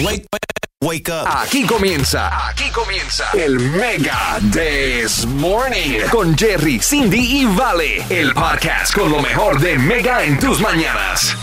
Wake, wake up. Aquí comienza, aquí comienza el Mega This Morning con Jerry, Cindy y Vale, el podcast con lo mejor de Mega en tus mañanas.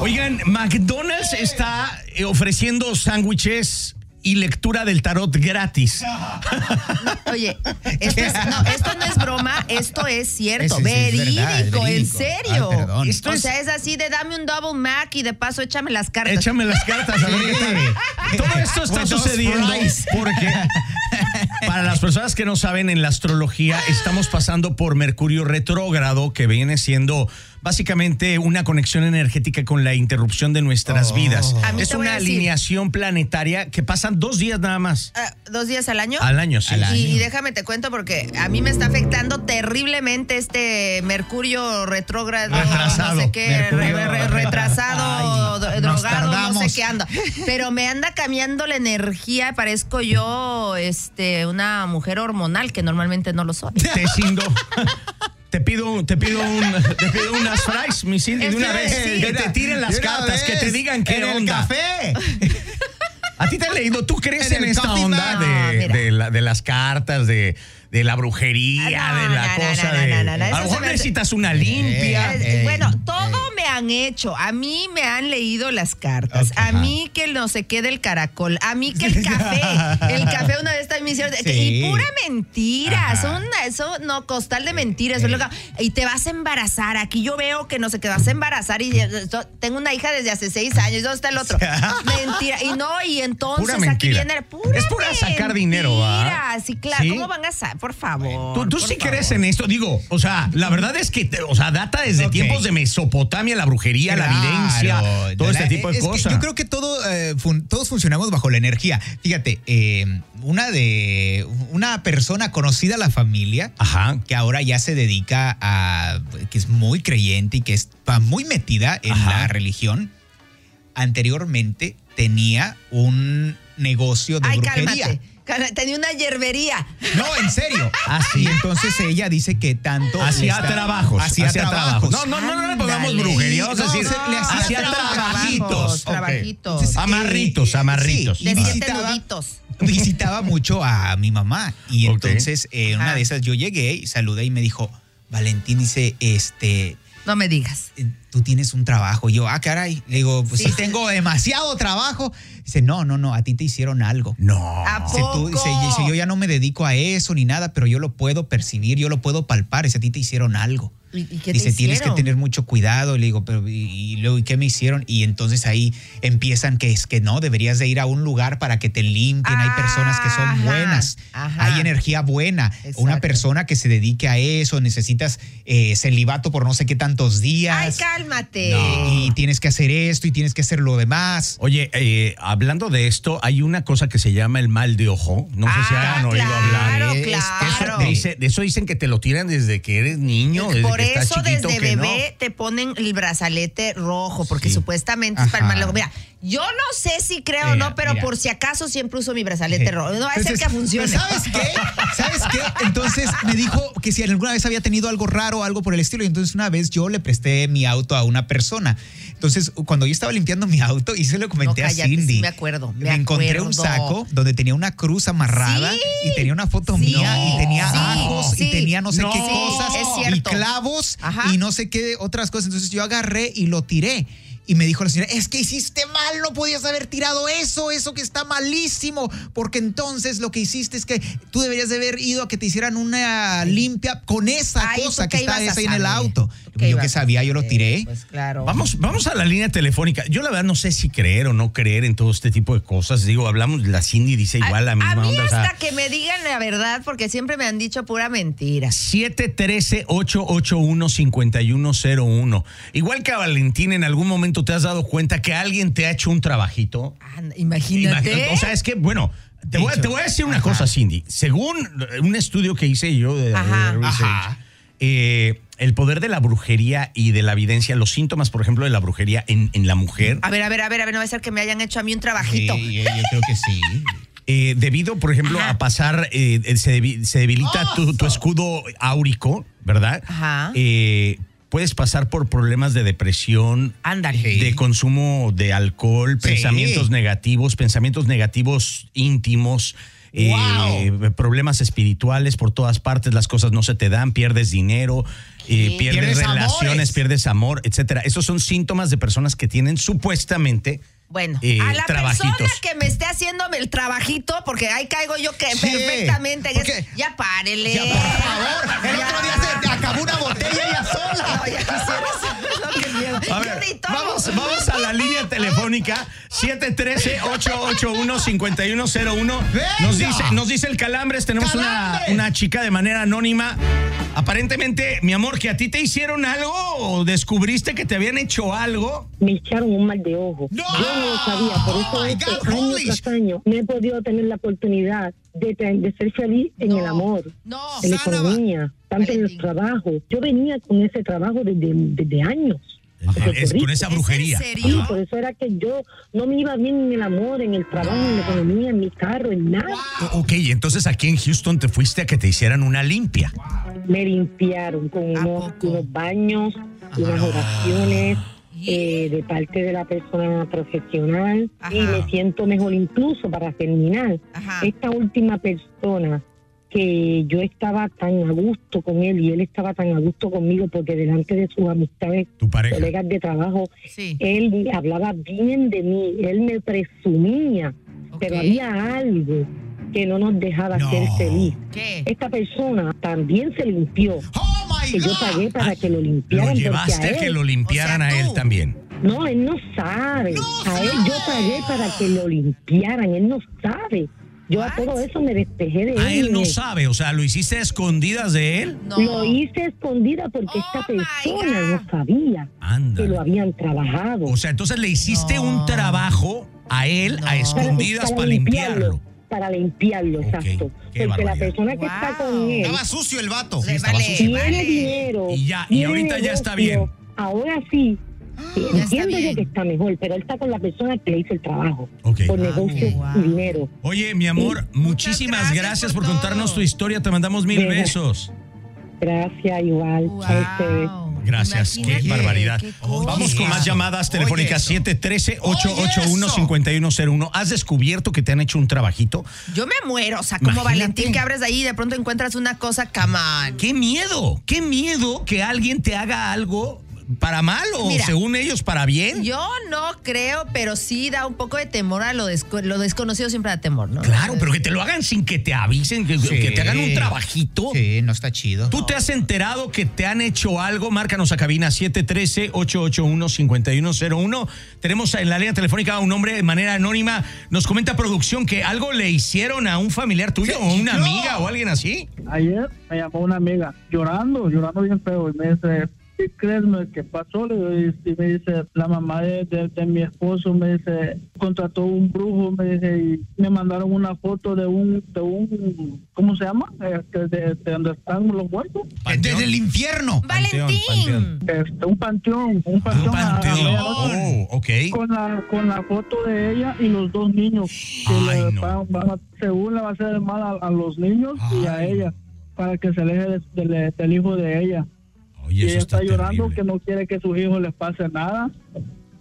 Oigan, McDonald's está eh, ofreciendo sándwiches y lectura del tarot gratis. Oye, esto, es- no, esto no es broma, esto es cierto, Es- es- es verídico, verdad, en serio. Ay, perdón. Esto o sea, es así de dame un double Mac y de paso échame las cartas. Échame las cartas a ver qué tal. Todo esto está With sucediendo porque para las personas que no saben en la astrología estamos pasando por Mercurio retrógrado que viene siendo básicamente una conexión energética con la interrupción de nuestras vidas. A mí Es una alineación planetaria que pasan dos días nada más. Ah, ¿Dos días al año? Al año, sí. Al año. Y, déjame te cuento porque a mí me está afectando terriblemente este Mercurio retrógrado, Retrasado. no sé qué, Mercurio re- re- retrasado, Ay, drogado, no sé qué anda. Pero me anda cambiando la energía, parezco yo este una mujer hormonal que normalmente no lo soy. Te cindo. Te pido, te pido, un, te pido unas fries, mi Cindy, de una vez. sí. Que te tiren las cartas, que te digan qué en el onda. café. A ti te han leído, ¿tú crees En en, el esta onda de, la- de las cartas, de, de la brujería, Ah, no, de la no, cosa no, de. no, no, no, a lo se mejor necesitas una limpia. Eh, Ey, bueno, ey. todo me han hecho. A mí me han leído las cartas. A mí que el no sé qué del caracol. A mí que el café. El café una vez también me hicieron. Sí. Y pura mentira. Son, eso no, costal de mentiras. que- Y te vas a embarazar. Aquí yo veo que no sé qué vas a embarazar. Y eh, tengo una hija desde hace seis años. ¿Dónde está el otro? mentira. Y no, y entonces Pura aquí mentira. viene. Pura Es pura sacar dinero, mentira. Sí, claro. ¿Sí? ¿Cómo van a saber? Por favor. ¿Tú, tú por sí favor. crees en esto? Digo, o sea, la verdad es que, te- o sea, data desde tiempos de Mesopotamia, la brujería, la evidencia, todo este la- tipo de es que cosas. yo creo que todo, eh, fun- todos funcionamos bajo la energía. Fíjate, eh, una de una persona conocida a la familia Ajá. que ahora ya se dedica a que es muy creyente y que está muy metida en Ajá. la religión. Anteriormente tenía un negocio de Ay, brujería. cálmate. Cálmate. Tenía una hierbería. No, en serio. Ah, sí. Y entonces ella dice que tanto. Hacía trabajos. Hacía trabajos. No, no, no, no le pongamos brujería. Vamos a No, decir, se- le hacía trabajitos. trabajitos. Amarritos, amarritos. sí, De siete visitaba- nuditos. visitaba mucho a mi mamá y entonces eh, una Ajá. de esas yo llegué y saludé y me dijo, Valentín dice, este, No me digas. eh, tú tienes un trabajo. Y yo, ah, caray. Le digo, pues sí, Sí. tengo demasiado trabajo. Dice, no, no, no, a ti te hicieron algo. No. ¿A Dice, tú- dice, dice, yo ya no me dedico a eso ni nada, pero yo lo puedo percibir, yo lo puedo palpar. Dice, a ti te hicieron algo. ¿Y, y qué Dice, te tienes que tener mucho cuidado. Y le digo, pero ¿y, y luego ¿y qué me hicieron? Y entonces ahí empiezan que es que no, deberías de ir a un lugar para que te limpien. Hay personas que son buenas, ajá. hay energía buena. Una persona que se dedique a eso, necesitas eh, celibato por no sé qué tantos días. Ay, cálmate. Y tienes que hacer esto y tienes que hacer lo demás. Oye, eh, hablando de esto, hay una cosa que se llama el mal de ojo. No sé si Ah, hayan oído hablar. claro, claro. Eso, dice- de eso dicen que te lo tiran desde que eres niño, desde Por que eso chiquito, desde no. bebé te ponen el brazalete rojo, porque Sí. supuestamente es para el. Mira, yo no sé si creo o no, pero mira. por si acaso siempre uso mi brazalete rojo. No va a ser que funcione. pues, ¿Sabes qué? ¿Sabes qué? Entonces me dijo que si alguna vez había tenido algo raro, algo por el estilo. Y entonces una vez yo le presté mi auto a una persona. Entonces, cuando yo estaba limpiando mi auto, y se lo comenté No, a Cindy. sí me acuerdo, me encontré un saco donde tenía una cruz amarrada Sí, y tenía una foto mía y tenía ajos y tenía no sé qué cosas es y cierto. Clavos Ajá. y no sé qué otras cosas. Entonces yo agarré y lo tiré. Y me dijo la señora, es que hiciste mal, no podías haber tirado eso, eso que está malísimo, porque entonces lo que hiciste es que tú deberías de haber ido a que te hicieran una limpia con esa Ay, cosa ¿tú que está ahí en el auto. ¿Tú qué Yo que sabía, yo lo tiré. Pues claro. Vamos, vamos a la línea telefónica. Yo la verdad no sé si creer o no creer en todo este tipo de cosas. Digo, hablamos, la Cindy dice igual la misma a mí onda. o sea, hasta que me digan la verdad, porque siempre me han dicho pura mentira. 713-881-5101. Igual que a Valentín, en algún momento te has dado cuenta que alguien te ha hecho un trabajito. Ah, Imagínate. O sea, es que, bueno, te voy, a- te voy a decir una cosa, Cindy. Según un estudio que hice yo de, de Ajá. research, Ajá. eh, el poder de la brujería y de la evidencia, los síntomas, por ejemplo, de la brujería en, en la mujer, A ver, a ver, a ver, a ver, no va a ser que me hayan hecho a mí un trabajito. Sí, yo, yo creo que sí. eh, debido, por ejemplo, Ajá. a pasar, eh, se, debi- se debilita tu, tu escudo áurico, ¿verdad? Ajá. Eh, puedes pasar por problemas de depresión, Ándale. De consumo de alcohol, Sí. pensamientos negativos, pensamientos negativos íntimos. eh, problemas espirituales por todas partes, las cosas no se te dan, pierdes dinero, Sí. pierdes, Pierdes relaciones, amores. pierdes amor, etcétera. Esos son síntomas de personas que tienen supuestamente Bueno, eh, a la trabajitos. persona que me esté haciéndome el trabajito, porque ahí caigo yo que Sí, perfectamente. ya párele. Ya, por favor. El Ya. otro día se te acabó una botella ella sola. No, ya A ver, vamos, vamos a la línea telefónica 713-881-5101. Nos dice, nos dice el Calambres, tenemos una, ¡Calambres! una chica de manera anónima. Aparentemente, mi amor, que a ti te hicieron algo o descubriste que te habían hecho algo. me echaron un mal de ojo. No. Yo no lo sabía, por eso Oh, my es que God, año tras año no he podido tener la oportunidad de, de ser feliz en No. el amor, No. en la Sana, economía, tanto en el Valentín. trabajo. Yo venía con ese trabajo desde, desde años. Ajá, es con esa ¿Es brujería. en Sí, por eso era que yo no me iba bien en el amor, en el trabajo, en la economía, en mi carro, en nada. O- Ok, entonces aquí en Houston te fuiste a que te hicieran una limpia. Me limpiaron con ¿A unos, unos baños, unas oraciones. eh, de parte de la persona profesional y Ajá. me siento mejor incluso para terminar. Ajá. Esta última persona que yo estaba tan a gusto con él y él estaba tan a gusto conmigo porque delante de sus amistades, Tu colegas de trabajo, Sí. él hablaba bien de mí, él me presumía, pero había algo que no nos dejaba No. ser feliz. ¿Qué? Esta persona también se limpió, Oh my que yo pagué para Ah, que lo Lo limpiaran. porque llevaste a él- que lo limpiaran O sea, a él también. no, él no sabe. No a él yo pagué para que lo limpiaran. Él no sabe. Yo a todo eso me despejé de él. A él no sabe, o sea, lo hiciste a escondidas de él. No. Lo hice escondida porque Oh, esta my persona no sabía Anda. que lo habían trabajado. O sea, entonces le hiciste No. un trabajo a él No. a escondidas para, limpiarlo. Para limpiarlo, exacto. qué Porque la persona que está con él Estaba sucio el vato. Sí, estaba vale, sucio. tiene vale. dinero. Y ya, y ahorita ya está bien. Ahora sí. Sí, Ya está Entiendo yo que está mejor, pero él está con la persona que le hizo el trabajo. Por Ah, negocio wow. dinero. Oye, mi amor, muchísimas gracias, gracias por, por contarnos tu historia. Te mandamos mil besos. Gracias, igual. Wow. A ustedes. Gracias, Imagínate, qué barbaridad. qué. Vamos con más llamadas telefónicas eso. 713-881-5101. ¿Has descubierto que te han hecho un trabajito? Yo me muero, o sea, como Imagínate. Valentín que abres de ahí y de pronto encuentras una cosa, come on. ¡Qué miedo! ¡Qué miedo que alguien te haga algo para mal o Mira, según ellos para bien! Yo no creo, pero sí da un poco de temor a lo, desco- lo desconocido, siempre da temor, ¿no? Claro, pero que te lo hagan sin que te avisen, que, Sí. que te hagan un trabajito. Sí, no está chido. ¿Tú te has enterado que te han hecho algo? Márcanos a cabina 713-881-5101. Tenemos en la línea telefónica a un hombre de manera anónima. Nos comenta producción que algo le hicieron a un familiar tuyo Sí, o una amiga o alguien así. Ayer me llamó una amiga llorando, llorando bien feo y me dice, ¿qué crees me- que pasó? Le digo, Y, y me dice, la mamá de, de- de mi esposo me dice, contrató un brujo, me dice, y me mandaron una foto de un, de un ¿cómo se llama? Este, de, de donde están los muertos. Desde el infierno. Valentín. panteón. Este, un panteón, un Un panteón. a- a panteón. Oh, ok. Con la, con la foto de ella y los dos niños. Que Ay, le no. van- van a- según le va a hacer mal a, a los niños y a ella, para que se aleje de- de- del hijo de ella. Oye, eso ella está, llorando que no quiere que sus hijos les pase nada.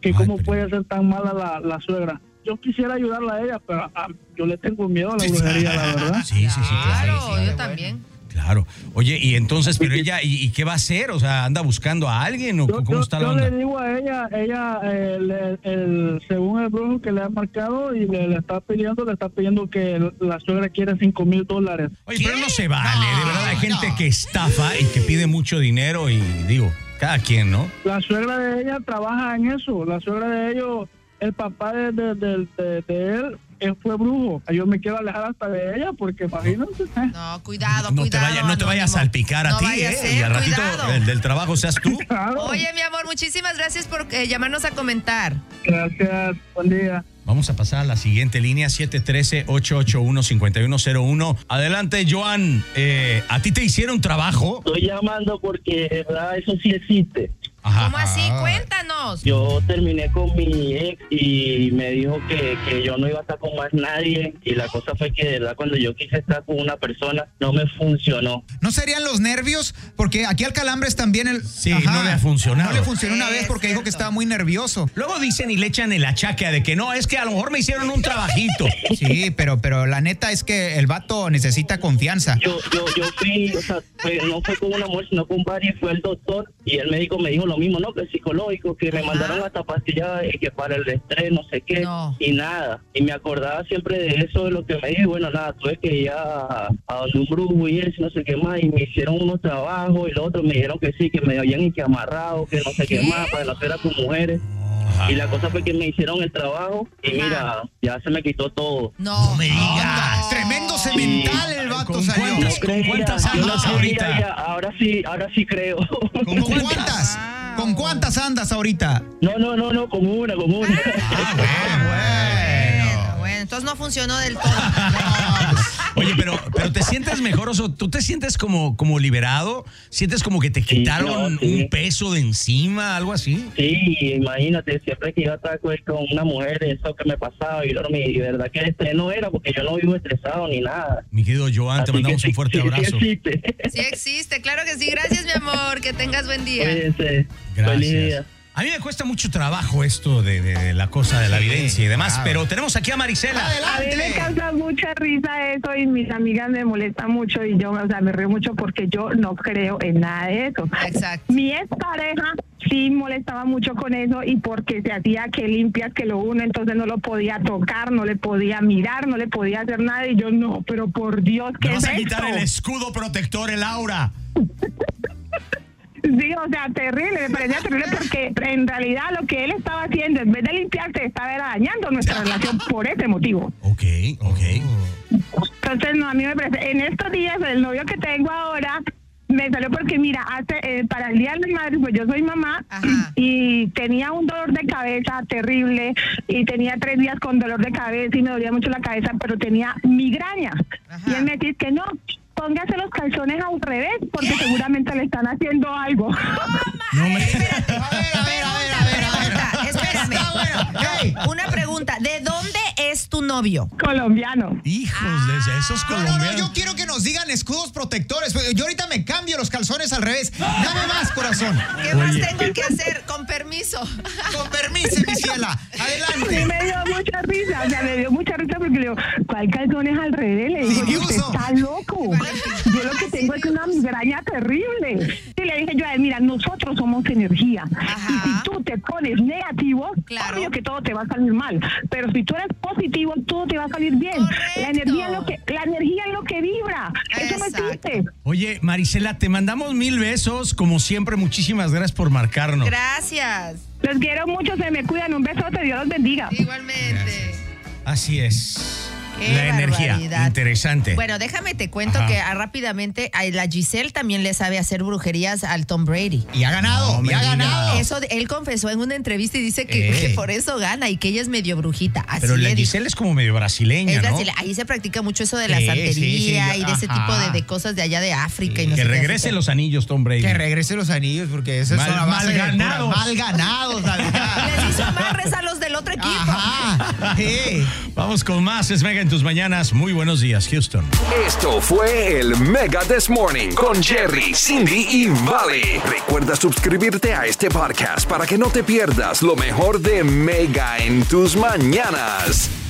Que Ay, cómo pero- puede ser tan mala la, la suegra. Yo quisiera ayudarla a ella, pero ah, yo le tengo miedo a la brujería, la verdad. Sí, sí, sí, claro. Claro, Sí, sí, yo bueno. Claro. Oye, y entonces, pero ella, ¿y, y qué va a hacer? O sea, ¿anda buscando a alguien o Yo, cómo yo- está la yo onda? le digo a ella, ella, eh, le- el, según el brujo que le ha marcado y le, le está pidiendo, le está pidiendo que la suegra quiere cinco mil dólares. Oye, ¿Qué? pero no se vale, de verdad hay gente no. que estafa y que pide mucho dinero y digo, cada quien, ¿no? La suegra de ella trabaja en eso. La suegra de ellos, el papá de, de, de- de- de él, él fue brujo. Yo me quiero alejar hasta de ella porque imagínate. No, cuidado, No te, cuidado. vaya, no te vayas a salpicar a No ti, ¿eh? ser, y al ratito el del trabajo seas tú. Claro. Oye, mi amor, muchísimas gracias por eh, llamarnos a comentar. Gracias. Buen día. Vamos a pasar a la siguiente línea, 713-881-5101. Adelante, Joan. Eh, ¿A ti te hicieron trabajo? Estoy llamando porque, ¿verdad? Eso sí existe. Ajá. ¿Cómo así? Ah. Cuéntanos. Cuéntanos. Yo terminé con mi ex y me dijo que, que yo no iba a estar con más nadie y la cosa fue que de verdad cuando yo quise estar con una persona no me funcionó. ¿No serían los nervios? Porque aquí al Calambres también el... Sí, no le ha funcionado. No le funcionó una vez porque dijo que estaba muy nervioso. Luego dicen y le echan el achaque de que no, es que a lo mejor me hicieron un trabajito. Sí, pero, pero la neta es que el vato necesita confianza. Yo, yo, yo fui, o sea, fue- no fue con una mujer, sino con varios, fue el doctor y el médico me dijo lo mismo, no, que es psicológico, que me mandaron hasta pastillas y que para el estrés, no sé qué, No. y nada. Y me acordaba siempre de eso, de lo que me dijo, y bueno, nada, tuve que ir a, a donde un brujo y eso, no sé qué más, y me hicieron unos trabajos y los otros me dijeron que sí, que me habían y que amarrado, que no sé qué, ¿Qué? más, para no a con mujeres. Y la cosa fue que me hicieron el trabajo y mira, ya se me quitó todo. No. me digas. Tremendo cemental vato ¿Con salió. cuántas- No creía, cuántas no andas ahorita? ya, ahora sí, ahora sí creo. ¿Con cuántas? ¿Con cuántas andas ahorita? No, no, no, no, como una, como una. Bueno, bueno, entonces no funcionó del todo. Oye, pero, pero te sientes mejor, o sea, tú te sientes como, como liberado, sientes como que te Sí, quitaron no, sí. un peso de encima, algo así. Sí, imagínate, siempre que iba a estar con una mujer, eso que me pasaba, y mi verdad que estrés no era, porque yo no vivo estresado ni nada. Mi querido Joan, te Así mandamos que un fuerte sí, sí abrazo. existe. Sí existe, claro que sí. Gracias, mi amor. Que tengas buen día. Cuídense. Feliz día. A mí me cuesta mucho trabajo esto de, de la cosa de la Sí, evidencia y demás, claro. pero tenemos aquí a Marisela. A mí me Adelante. causa mucha risa eso y mis amigas me molestan mucho y yo, o sea, me río mucho porque yo no creo en nada de eso. Exacto. Mi expareja sí molestaba mucho con eso y porque se hacía que limpias que lo uno, entonces no lo podía tocar, no le podía mirar, no le podía hacer nada y yo no, pero por Dios, ¿qué Me vas es a quitar esto? el escudo protector, el aura. Sí, o sea, terrible, me parecía terrible porque en realidad lo que él estaba haciendo, en vez de limpiarse, estaba dañando nuestra relación por ese motivo. Ok, ok. Entonces, no, a mí me parece, en estos días, el novio que tengo ahora me salió porque, mira, hace eh, para el Día de las Madres, pues yo soy mamá Ajá. y tenía un dolor de cabeza terrible y tenía tres días con dolor de cabeza y me dolía mucho la cabeza, pero tenía migraña. Ajá. Y él me dice que no, póngase los calzones al revés porque seguramente le están haciendo algo. No me... Espérate. A ver, a ver, a ver, a ver, a ver. Pregunta, espérame. Está bueno. Hey. Una pregunta. ¿De dónde es tu novio? Colombiano. Hijos de esos No, no, no, colombianos. yo quiero que nos digan escudos protectores. Yo ahorita me cambio los calzones al revés. Dame más, corazón. ¿Qué más tengo que hacer? Con permiso. Con permiso, mi ciela. Sí, Adelante. me dio mucha risa, o sea, me dio mucha risa porque le digo, ¿cuál calzones al revés? Le digo, Sí, usted uso. está loco. Yo lo que tengo es una migraña terrible. Y le dije yo a él, mira, nosotros somos energía. Ajá. Y si tú te pones negativo, Claro. obvio que todo te va a salir mal. Pero si tú eres positivo, todo te va a salir bien. Correcto. La energía es lo que, la energía es lo que vibra. Eso no existe. Oye, Marisela, te mandamos mil besos. Como siempre, muchísimas gracias por marcarnos. Gracias. Los quiero mucho, se me cuidan. Un besote, Dios los bendiga. Igualmente. Así es. Qué la energía. Interesante. Bueno, déjame te cuento Ajá. que ah, rápidamente a la Giselle también le sabe hacer brujerías al Tom Brady. Y ha ganado, No y ha ganado. Eso él confesó en una entrevista y dice que, Eh. que por eso gana y que ella es medio brujita. Así Pero la. Giselle es como medio brasileña, Es ¿no? brasileña. Ahí se practica mucho eso de la santería sí, sí, y de ese ajá. tipo de, de cosas de allá de África y no que sé qué, regrese los anillos, Tom Brady. Que regrese los anillos, porque eso Mal- es una base mal pura- ganados. Mal ganados, la que- verdad. Les hizo amarres a los del otro equipo. Ajá. Sí. Vamos con más. Es Mega en tus mañanas. Muy buenos días, Houston. Esto fue el Mega This Morning con Jerry, Cindy y Vale. Recuerda suscribirte a este podcast para que no te pierdas lo mejor de Mega en tus mañanas.